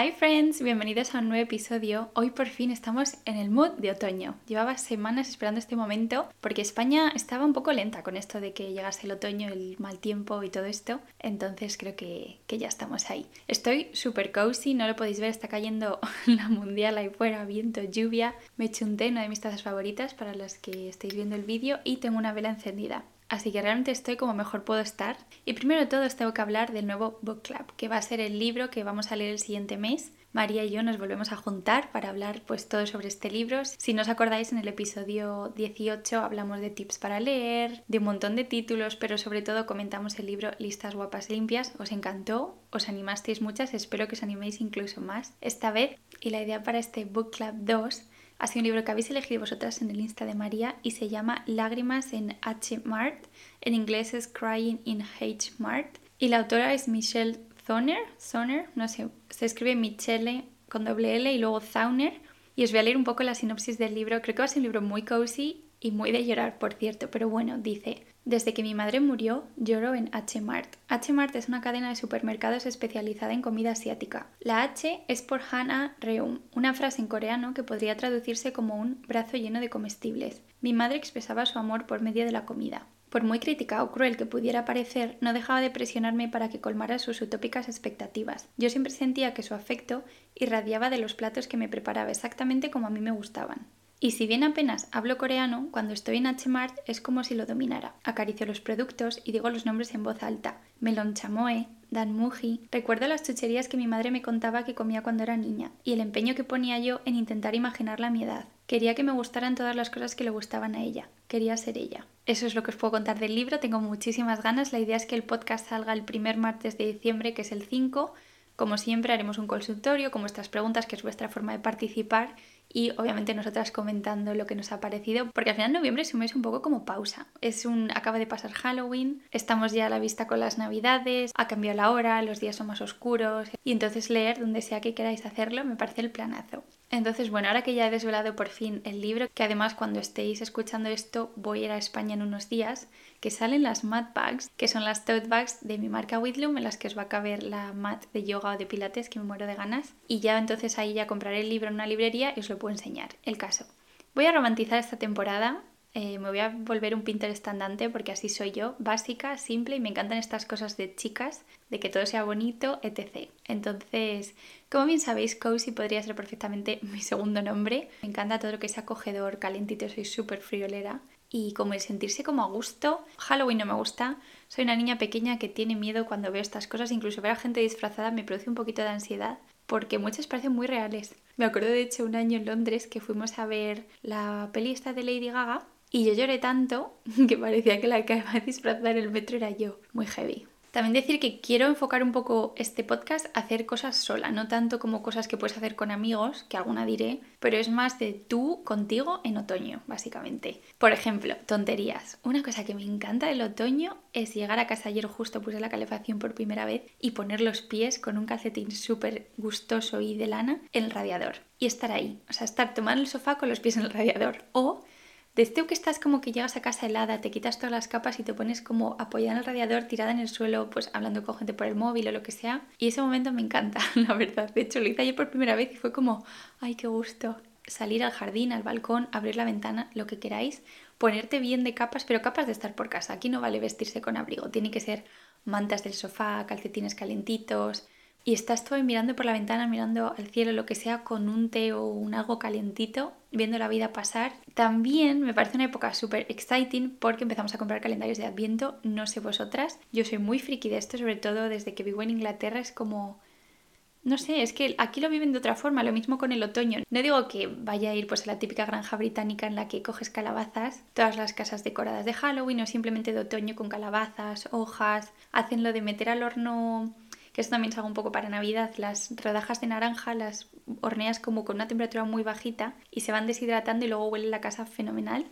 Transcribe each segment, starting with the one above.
Hi friends, bienvenidos a un nuevo episodio. Hoy por fin estamos en el mood de otoño. Llevaba semanas esperando este momento porque España estaba un poco lenta con esto de que llegase el otoño, el mal tiempo y todo esto. Entonces creo que, ya estamos ahí. Estoy súper cozy, no lo podéis ver, está cayendo la mundial ahí fuera, viento, lluvia. Me eché un té, una de mis tazas favoritas para las que estéis viendo el vídeo y tengo una vela encendida. Así que realmente estoy como mejor puedo estar. Y primero de todo os tengo que hablar del nuevo Book Club, que va a ser el libro que vamos a leer el siguiente mes. María y yo nos volvemos a juntar para hablar pues todo sobre este libro. Si no os acordáis, en el episodio 18 hablamos de tips para leer, de un montón de títulos, pero sobre todo comentamos el libro Listas guapas limpias. Os encantó, os animasteis muchas, espero que os animéis incluso más esta vez. Y la idea para este Book Club 2 ha sido un libro que habéis elegido vosotras en el Insta de María y se llama Lágrimas en H. Mart. En inglés es Crying in H. Mart. Y la autora es Michelle Zoner, Zoner, no sé, se escribe Michelle con doble L y luego Zauner. Y os voy a leer un poco la sinopsis del libro. Creo que va a ser un libro muy cozy y muy de llorar, por cierto, pero bueno, dice, desde que mi madre murió, lloro en H-Mart. H-Mart es una cadena de supermercados especializada en comida asiática. La H es por Hana Reum, una frase en coreano que podría traducirse como un brazo lleno de comestibles. Mi madre expresaba su amor por medio de la comida. Por muy crítica o cruel que pudiera parecer, no dejaba de presionarme para que colmara sus utópicas expectativas. Yo siempre sentía que su afecto irradiaba de los platos que me preparaba exactamente como a mí me gustaban. Y si bien apenas hablo coreano, cuando estoy en H-Mart es como si lo dominara. Acaricio los productos y digo los nombres en voz alta. Melon chamoe, dan muji. Recuerdo las chucherías que mi madre me contaba que comía cuando era niña y el empeño que ponía yo en intentar imaginarla a mi edad. Quería que me gustaran todas las cosas que le gustaban a ella. Quería ser ella. Eso es lo que os puedo contar del libro. Tengo muchísimas ganas. La idea es que el podcast salga el primer martes de diciembre, que es el 5. Como siempre, haremos un consultorio con vuestras preguntas, que es vuestra forma de participar y obviamente nosotras comentando lo que nos ha parecido, porque al final noviembre es un mes un poco como pausa. Es un acaba de pasar Halloween, estamos ya a la vista con las Navidades, ha cambiado la hora, los días son más oscuros y entonces leer donde sea que queráis hacerlo me parece el planazo. Entonces, bueno, ahora que ya he desvelado por fin el libro, que además cuando estéis escuchando esto voy a ir a España en unos días, que salen las mat bags, que son las tote bags de mi marca Whitloom, en las que os va a caber la mat de yoga o de pilates, que me muero de ganas. Y ya entonces ahí ya compraré el libro en una librería y os lo puedo enseñar. El caso. Voy a romantizar esta temporada, eh, me voy a volver un Pinterest andante porque así soy yo, básica, simple y me encantan estas cosas de chicas, de que todo sea bonito, etc. Entonces, como bien sabéis, Cozy podría ser perfectamente mi segundo nombre. Me encanta todo lo que sea acogedor, calentito, soy súper friolera. Y como el sentirse como a gusto, Halloween no me gusta. Soy una niña pequeña que tiene miedo cuando veo estas cosas, incluso ver a gente disfrazada me produce un poquito de ansiedad porque muchas parecen muy reales. Me acuerdo de hecho un año en Londres que fuimos a ver la peli esta de Lady Gaga y yo lloré tanto que parecía que la que iba a disfrazar el metro era yo. Muy heavy. También decir que quiero enfocar un poco este podcast a hacer cosas sola, no tanto como cosas que puedes hacer con amigos, que alguna diré, pero es más de tú contigo en otoño, básicamente. Por ejemplo, tonterías. Una cosa que me encanta del otoño es llegar a casa ayer justo puse la calefacción por primera vez y poner los pies con un calcetín súper gustoso y de lana en el radiador y estar ahí, o sea, estar tomando el sofá con los pies en el radiador o desde que estás como que llegas a casa helada, te quitas todas las capas y te pones como apoyada en el radiador, tirada en el suelo, pues hablando con gente por el móvil o lo que sea. Y ese momento me encanta, la verdad. De hecho, lo hice ayer por primera vez y fue como, ay, qué gusto. Salir al jardín, al balcón, abrir la ventana, lo que queráis, ponerte bien de capas, pero capas de estar por casa. Aquí no vale vestirse con abrigo, tiene que ser mantas del sofá, calcetines calentitos, y estás todo mirando por la ventana, mirando al cielo, lo que sea, con un té o un algo calentito, viendo la vida pasar. También me parece una época súper exciting porque empezamos a comprar calendarios de Adviento, no sé vosotras, yo soy muy friki de esto, sobre todo desde que vivo en Inglaterra, es como... No sé, es que aquí lo viven de otra forma, lo mismo con el otoño. No digo que vaya a ir pues a la típica granja británica en la que coges calabazas, todas las casas decoradas de Halloween o simplemente de otoño con calabazas, hojas, hacen lo de meter al horno que esto también se hago un poco para Navidad, las rodajas de naranja las horneas como con una temperatura muy bajita y se van deshidratando y luego huele la casa fenomenal.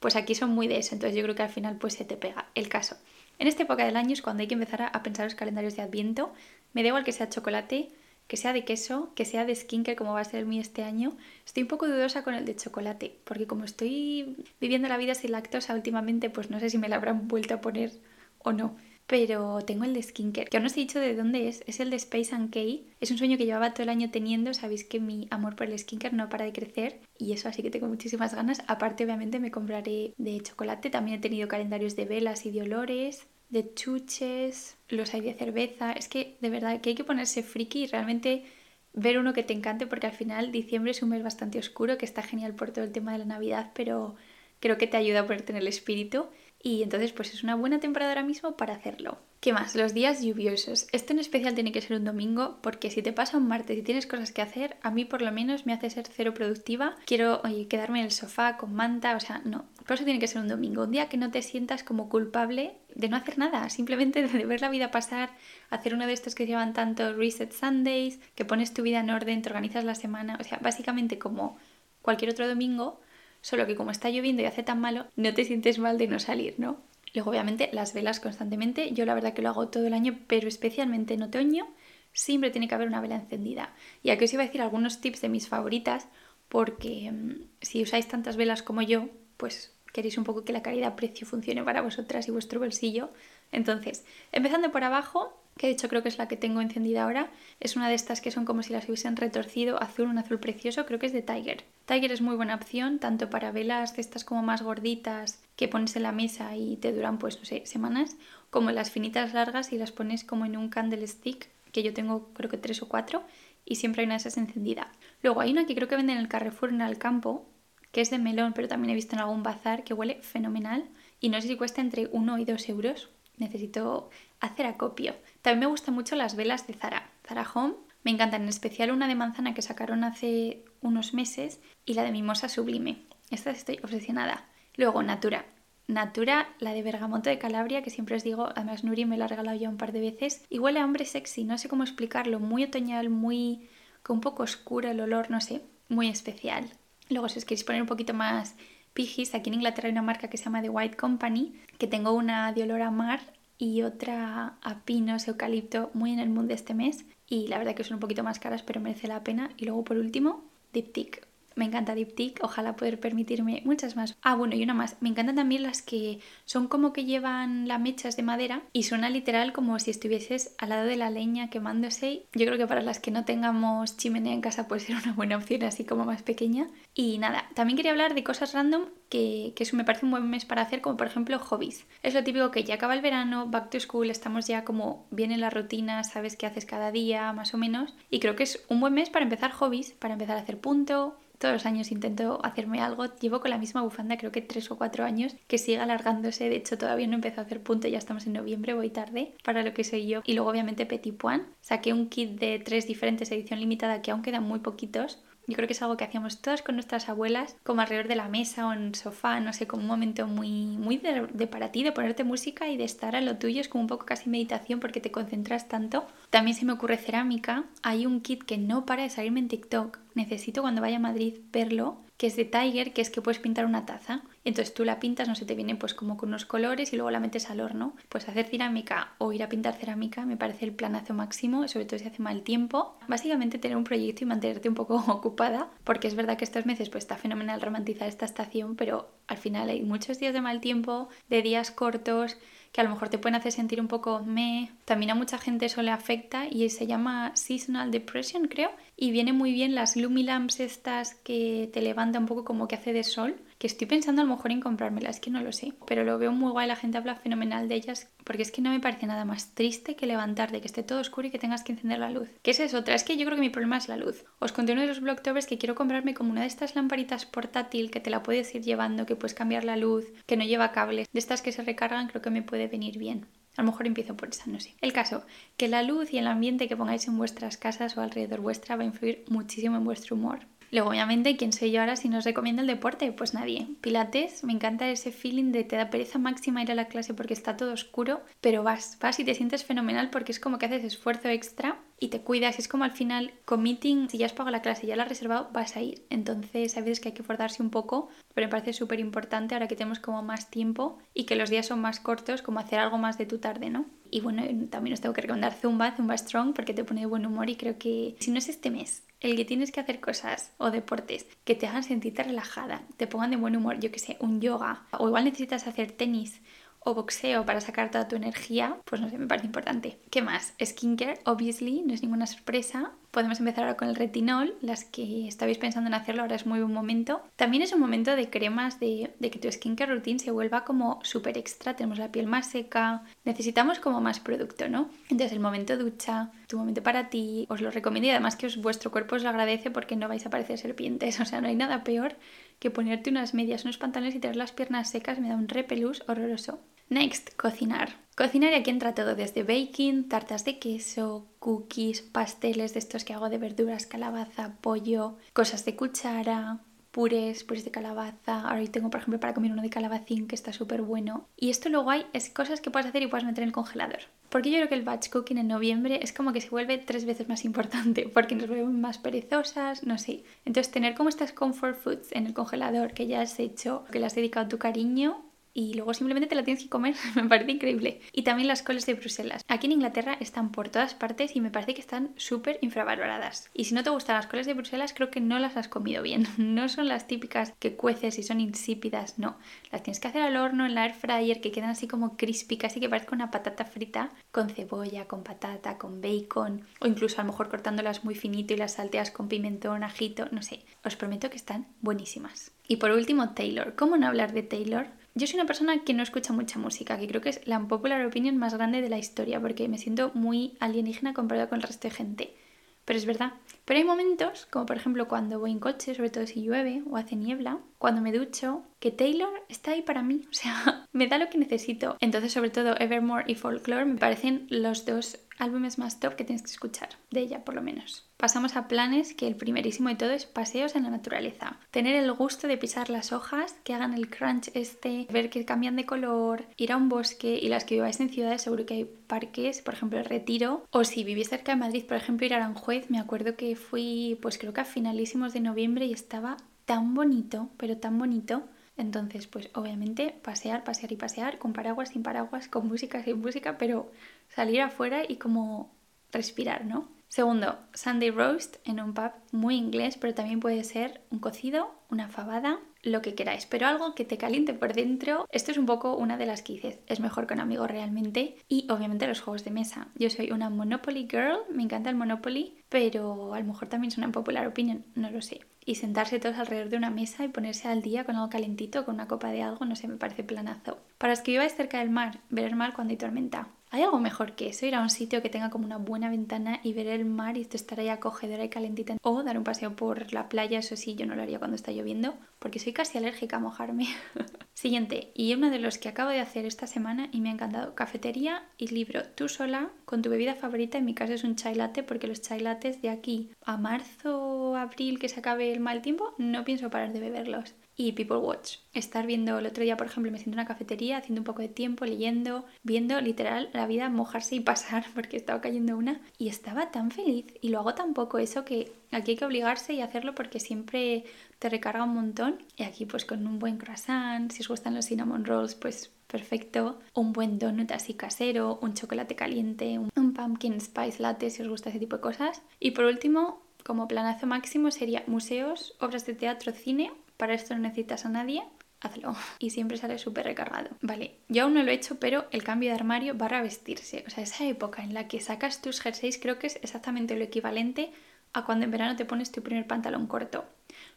Pues aquí son muy de eso, entonces yo creo que al final pues se te pega el caso. En esta época del año es cuando hay que empezar a pensar los calendarios de Adviento. Me da igual que sea chocolate, que sea de queso, que sea de skincare como va a ser el mío este año. Estoy un poco dudosa con el de chocolate, porque como estoy viviendo la vida sin lactosa últimamente, pues no sé si me la habrán vuelto a poner o no. Pero tengo el de skincare, que aún no os he dicho de dónde es, es el de Space and K. Es un sueño que llevaba todo el año teniendo, sabéis que mi amor por el skincare no para de crecer y eso así que tengo muchísimas ganas. Aparte obviamente me compraré de chocolate, también he tenido calendarios de velas y de olores, de chuches, los hay de cerveza, es que de verdad que hay que ponerse friki y realmente ver uno que te encante porque al final diciembre es un mes bastante oscuro que está genial por todo el tema de la Navidad, pero creo que te ayuda a ponerte en el espíritu y entonces pues es una buena temporada ahora mismo para hacerlo. ¿Qué más? Los días lluviosos. Este en especial tiene que ser un domingo porque si te pasa un martes y tienes cosas que hacer, a mí por lo menos me hace ser cero productiva. Quiero oye, quedarme en el sofá con manta, o sea, no. Por eso tiene que ser un domingo, un día que no te sientas como culpable de no hacer nada, simplemente de ver la vida pasar, hacer uno de estos que llevan tanto Reset Sundays, que pones tu vida en orden, te organizas la semana, o sea, básicamente como cualquier otro domingo, solo que como está lloviendo y hace tan malo, no te sientes mal de no salir, ¿no? Luego, obviamente, las velas constantemente. Yo la verdad que lo hago todo el año, pero especialmente en otoño siempre tiene que haber una vela encendida. Y aquí os iba a decir algunos tips de mis favoritas, porque mm, si usáis tantas velas como yo, pues queréis un poco que la calidad-precio funcione para vosotras y vuestro bolsillo. Entonces, empezando por abajo, que de hecho creo que es la que tengo encendida ahora, es una de estas que son como si las hubiesen retorcido, azul, un azul precioso, creo que es de Tiger. Tiger es muy buena opción, tanto para velas de estas como más gorditas que pones en la mesa y te duran pues no sé, semanas, como las finitas largas y las pones como en un candlestick, que yo tengo creo que tres o cuatro, y siempre hay una de esas encendida. Luego hay una que creo que venden en el Carrefour en el campo, que es de melón, pero también he visto en algún bazar que huele fenomenal, y no sé si cuesta entre 1 y 2 euros. Necesito hacer acopio. También me gustan mucho las velas de Zara. Zara Home. Me encantan, en especial una de manzana que sacaron hace unos meses y la de mimosa sublime. Estas estoy obsesionada. Luego, Natura. Natura, la de bergamoto de Calabria, que siempre os digo, además Nuri me la ha regalado ya un par de veces. Y huele a hombre sexy, no sé cómo explicarlo, muy otoñal, muy... con un poco oscuro el olor, no sé, muy especial. Luego, si os queréis poner un poquito más pijis, aquí en Inglaterra hay una marca que se llama The White Company, que tengo una de olor a mar y otra a pinos, eucalipto, muy en el mundo este mes. Y la verdad que son un poquito más caras, pero merece la pena. Y luego por último, Diptyque. Me encanta Diptyque, ojalá poder permitirme muchas más. Ah, bueno, y una más. Me encantan también las que son como que llevan las mechas de madera y suena literal como si estuvieses al lado de la leña quemándose. Yo creo que para las que no tengamos chimenea en casa puede ser una buena opción así como más pequeña. Y nada, también quería hablar de cosas random que, que eso me parece un buen mes para hacer, como por ejemplo hobbies. Es lo típico que ya acaba el verano, back to school, estamos ya como bien en la rutina, sabes qué haces cada día, más o menos. Y creo que es un buen mes para empezar hobbies, para empezar a hacer punto, todos los años intento hacerme algo. Llevo con la misma bufanda creo que tres o cuatro años que sigue alargándose. De hecho, todavía no empezó a hacer punto, ya estamos en noviembre, voy tarde para lo que soy yo. Y luego, obviamente, Petit Point. Saqué un kit de tres diferentes edición limitada que aún quedan muy poquitos yo creo que es algo que hacíamos todas con nuestras abuelas, como alrededor de la mesa o en sofá, no sé, como un momento muy, muy de, para ti, de ponerte música y de estar a lo tuyo, es como un poco casi meditación porque te concentras tanto. También se me ocurre cerámica, hay un kit que no para de salirme en TikTok, necesito cuando vaya a Madrid verlo, que es de Tiger, que es que puedes pintar una taza. Entonces tú la pintas, no sé, te viene pues como con unos colores y luego la metes al horno. Pues hacer cerámica o ir a pintar cerámica me parece el planazo máximo, sobre todo si hace mal tiempo. Básicamente tener un proyecto y mantenerte un poco ocupada, porque es verdad que estos meses pues está fenomenal romantizar esta estación, pero al final hay muchos días de mal tiempo, de días cortos, que a lo mejor te pueden hacer sentir un poco me. También a mucha gente eso le afecta y se llama seasonal depression, creo. Y viene muy bien las Lumilamps estas que te levanta un poco como que hace de sol que estoy pensando a lo mejor en comprármelas, es que no lo sé, pero lo veo muy guay, la gente habla fenomenal de ellas, porque es que no me parece nada más triste que levantarte, que esté todo oscuro y que tengas que encender la luz. ¿Qué es otra? Es que yo creo que mi problema es la luz. Os conté uno de los blogtovers que quiero comprarme como una de estas lamparitas portátil que te la puedes ir llevando, que puedes cambiar la luz, que no lleva cables, de estas que se recargan, creo que me puede venir bien. A lo mejor empiezo por esa, no sé. El caso, que la luz y el ambiente que pongáis en vuestras casas o alrededor vuestra va a influir muchísimo en vuestro humor. Luego, obviamente, ¿quién soy yo ahora si nos recomiendo el deporte? Pues nadie. Pilates, me encanta ese feeling de te da pereza máxima ir a la clase porque está todo oscuro, pero vas, vas y te sientes fenomenal porque es como que haces esfuerzo extra y te cuidas. Es como al final, committing, si ya has pagado la clase, ya la has reservado, vas a ir. Entonces, a veces que hay que forzarse un poco, pero me parece súper importante ahora que tenemos como más tiempo y que los días son más cortos, como hacer algo más de tu tarde, ¿no? Y bueno, también os tengo que recomendar Zumba, Zumba Strong, porque te pone de buen humor y creo que si no es este mes el que tienes que hacer cosas o deportes que te hagan sentirte relajada, te pongan de buen humor, yo que sé, un yoga, o igual necesitas hacer tenis o boxeo para sacar toda tu energía, pues no sé, me parece importante. ¿Qué más? Skincare, obviously, no es ninguna sorpresa. Podemos empezar ahora con el retinol, las que estabais pensando en hacerlo ahora es muy buen momento. También es un momento de cremas, de, de que tu skincare routine se vuelva como súper extra, tenemos la piel más seca, necesitamos como más producto, ¿no? Entonces el momento ducha, tu momento para ti, os lo recomiendo y además que vuestro cuerpo os lo agradece porque no vais a parecer serpientes, o sea, no hay nada peor que ponerte unas medias, unos pantalones y tener las piernas secas, me da un repelús horroroso. Next, cocinar. Cocinar y aquí entra todo, desde baking, tartas de queso, cookies, pasteles de estos que hago de verduras, calabaza, pollo, cosas de cuchara, purés, purés de calabaza. Ahora tengo, por ejemplo, para comer uno de calabacín que está súper bueno. Y esto luego hay es cosas que puedes hacer y puedes meter en el congelador. Porque yo creo que el batch cooking en noviembre es como que se vuelve tres veces más importante, porque nos volvemos más perezosas, no sé. Entonces, tener como estas comfort foods en el congelador que ya has hecho, que le has dedicado tu cariño, y luego simplemente te la tienes que comer, me parece increíble. Y también las coles de Bruselas. Aquí en Inglaterra están por todas partes y me parece que están súper infravaloradas. Y si no te gustan las coles de Bruselas, creo que no las has comido bien. No son las típicas que cueces y son insípidas, no. Las tienes que hacer al horno, en la air fryer, que quedan así como crispy, casi que parezca una patata frita, con cebolla, con patata, con bacon, o incluso a lo mejor cortándolas muy finito y las salteas con pimentón, ajito, no sé. Os prometo que están buenísimas. Y por último, Taylor. ¿Cómo no hablar de Taylor? Yo soy una persona que no escucha mucha música, que creo que es la popular opinion más grande de la historia, porque me siento muy alienígena comparado con el resto de gente. Pero es verdad. Pero hay momentos, como por ejemplo cuando voy en coche, sobre todo si llueve o hace niebla, cuando me ducho, que Taylor está ahí para mí. O sea, me da lo que necesito. Entonces, sobre todo Evermore y Folklore me parecen los dos álbumes más top que tienes que escuchar, de ella por lo menos. Pasamos a planes que el primerísimo de todo es paseos en la naturaleza. Tener el gusto de pisar las hojas, que hagan el crunch este, ver que cambian de color, ir a un bosque y las que viváis en ciudades seguro que hay parques, por ejemplo el Retiro, o si vivís cerca de Madrid, por ejemplo ir a Aranjuez, me acuerdo que fui pues creo que a finalísimos de noviembre y estaba tan bonito, pero tan bonito. Entonces, pues obviamente pasear, pasear y pasear, con paraguas, sin paraguas, con música, sin música, pero salir afuera y como respirar, ¿no? Segundo, Sunday roast en un pub muy inglés, pero también puede ser un cocido, una fabada, lo que queráis, pero algo que te caliente por dentro. Esto es un poco una de las que es mejor con amigos realmente. Y obviamente los juegos de mesa. Yo soy una Monopoly girl, me encanta el Monopoly, pero a lo mejor también es una popular opinion, no lo sé. Y sentarse todos alrededor de una mesa y ponerse al día con algo calentito, con una copa de algo, no sé, me parece planazo. Para los que viváis cerca del mar, ver el mar cuando hay tormenta. ¿Hay algo mejor que eso? Ir a un sitio que tenga como una buena ventana y ver el mar y estar ahí acogedora y calentita. O dar un paseo por la playa, eso sí, yo no lo haría cuando está lloviendo, porque soy casi alérgica a mojarme. Siguiente, y uno de los que acabo de hacer esta semana y me ha encantado, cafetería y libro tú sola con tu bebida favorita, en mi caso es un chai latte, porque los chai lattes de aquí a marzo, abril, que se acabe el mal tiempo, no pienso parar de beberlos y People Watch. Estar viendo el otro día, por ejemplo, me siento en una cafetería haciendo un poco de tiempo, leyendo, viendo literal la vida mojarse y pasar porque estaba cayendo una y estaba tan feliz. Y lo hago tan poco eso que aquí hay que obligarse y hacerlo porque siempre te recarga un montón. Y aquí pues con un buen croissant, si os gustan los cinnamon rolls pues perfecto, un buen donut así casero, un chocolate caliente, un pumpkin spice latte si os gusta ese tipo de cosas. Y por último como planazo máximo sería museos, obras de teatro, cine para esto no necesitas a nadie, hazlo. Y siempre sale súper recargado. Vale, yo aún no lo he hecho, pero el cambio de armario va a vestirse. O sea, esa época en la que sacas tus jerseys creo que es exactamente lo equivalente a cuando en verano te pones tu primer pantalón corto.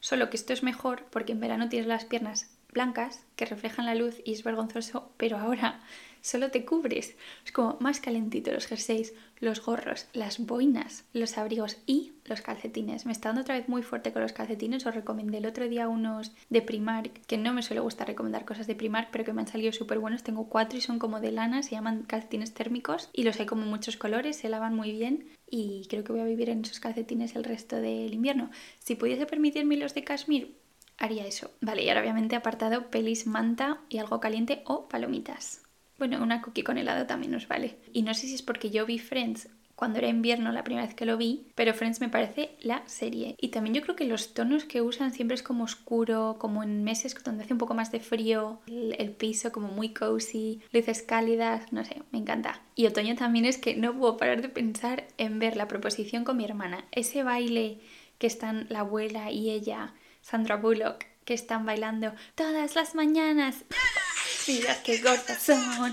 Solo que esto es mejor porque en verano tienes las piernas blancas que reflejan la luz y es vergonzoso, pero ahora solo te cubres. Es como más calentito los jerseys, los gorros, las boinas, los abrigos y los calcetines. Me está dando otra vez muy fuerte con los calcetines. Os recomendé el otro día unos de Primark, que no me suele gustar recomendar cosas de Primark, pero que me han salido súper buenos. Tengo cuatro y son como de lana, se llaman calcetines térmicos y los hay como muchos colores, se lavan muy bien y creo que voy a vivir en esos calcetines el resto del invierno. Si pudiese permitirme los de Kashmir, haría eso. Vale, y ahora obviamente apartado pelis manta y algo caliente o palomitas. Bueno, una cookie con helado también nos vale. Y no sé si es porque yo vi Friends cuando era invierno la primera vez que lo vi, pero Friends me parece la serie. Y también yo creo que los tonos que usan siempre es como oscuro, como en meses donde hace un poco más de frío, el, piso como muy cozy, luces cálidas, no sé, me encanta. Y otoño también es que no puedo parar de pensar en ver la proposición con mi hermana. Ese baile que están la abuela y ella, Sandra Bullock, que están bailando todas las mañanas. Mira qué gordas son.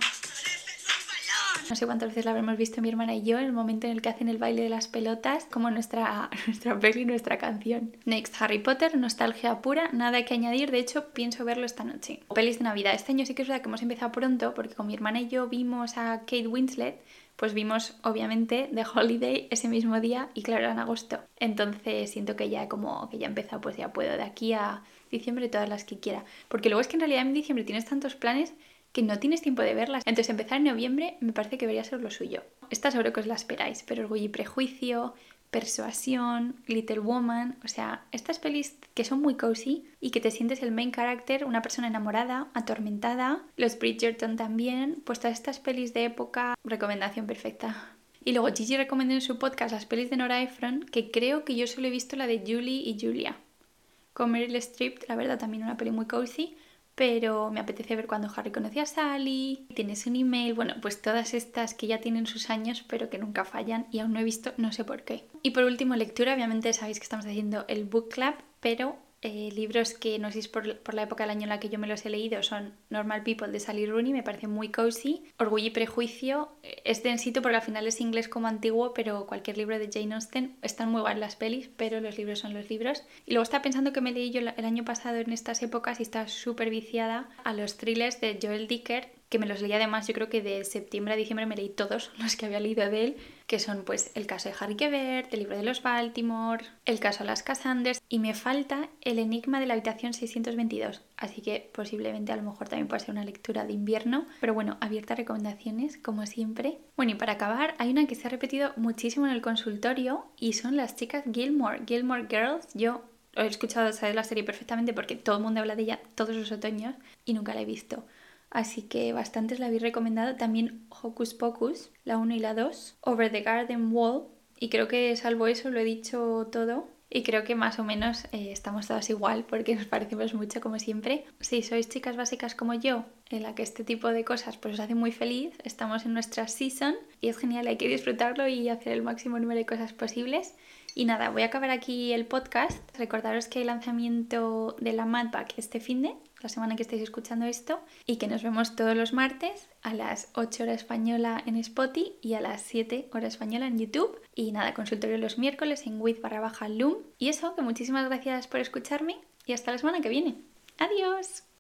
No sé cuántas veces la habremos visto mi hermana y yo en el momento en el que hacen el baile de las pelotas, como nuestra, nuestra peli, nuestra canción. Next, Harry Potter, nostalgia pura, nada que añadir, de hecho pienso verlo esta noche. Pelis de Navidad, este año sí que es verdad que hemos empezado pronto porque con mi hermana y yo vimos a Kate Winslet, pues vimos obviamente The Holiday ese mismo día y claro, era en agosto. Entonces siento que ya como que ya he empezado, pues ya puedo de aquí a diciembre todas las que quiera. Porque luego es que en realidad en diciembre tienes tantos planes que no tienes tiempo de verlas. Entonces empezar en noviembre me parece que debería ser lo suyo. Esta seguro que os la esperáis, pero Orgullo y Prejuicio, Persuasión, Little Woman, o sea, estas pelis que son muy cozy y que te sientes el main character, una persona enamorada, atormentada, los Bridgerton también, pues todas estas pelis de época, recomendación perfecta. Y luego Gigi recomendó en su podcast las pelis de Nora Ephron, que creo que yo solo he visto la de Julie y Julia. Con Meryl Streep, la verdad también una peli muy cozy, pero me apetece ver cuando Harry conoció a Sally, tienes un email, bueno, pues todas estas que ya tienen sus años pero que nunca fallan y aún no he visto, no sé por qué. Y por último, lectura, obviamente sabéis que estamos haciendo el book club, pero eh, libros que no sé si por, por, la época del año en la que yo me los he leído son Normal People de Sally Rooney, me parece muy cozy. Orgullo y Prejuicio eh, es densito porque al final es inglés como antiguo, pero cualquier libro de Jane Austen están muy guay las pelis, pero los libros son los libros. Y luego estaba pensando que me leí yo el año pasado en estas épocas y estaba súper viciada a los thrillers de Joel Dicker, que me los leí además, yo creo que de septiembre a diciembre me leí todos los que había leído de él, que son pues el caso de Harry Quebert, el libro de los Baltimore, el caso de las Cassanders, y me falta el enigma de la habitación 622, así que posiblemente a lo mejor también puede ser una lectura de invierno, pero bueno, abierta a recomendaciones, como siempre. Bueno, y para acabar, hay una que se ha repetido muchísimo en el consultorio y son las chicas Gilmore, Gilmore Girls, yo he escuchado saber la serie perfectamente porque todo el mundo habla de ella todos los otoños y nunca la he visto. Así que bastantes la habéis recomendado. También Hocus Pocus, la 1 y la 2. Over the Garden Wall. Y creo que salvo eso lo he dicho todo. Y creo que más o menos eh, estamos todas igual porque nos parecemos mucho como siempre. Si sois chicas básicas como yo, en la que este tipo de cosas pues os hace muy feliz, estamos en nuestra season y es genial, hay que disfrutarlo y hacer el máximo número de cosas posibles. Y nada, voy a acabar aquí el podcast. Recordaros que hay lanzamiento de la Madback este fin de la semana que estéis escuchando esto y que nos vemos todos los martes a las 8 horas española en Spotify y a las 7 horas española en YouTube. Y nada, consultorio los miércoles en with barra baja loom. Y eso, que muchísimas gracias por escucharme y hasta la semana que viene. Adiós.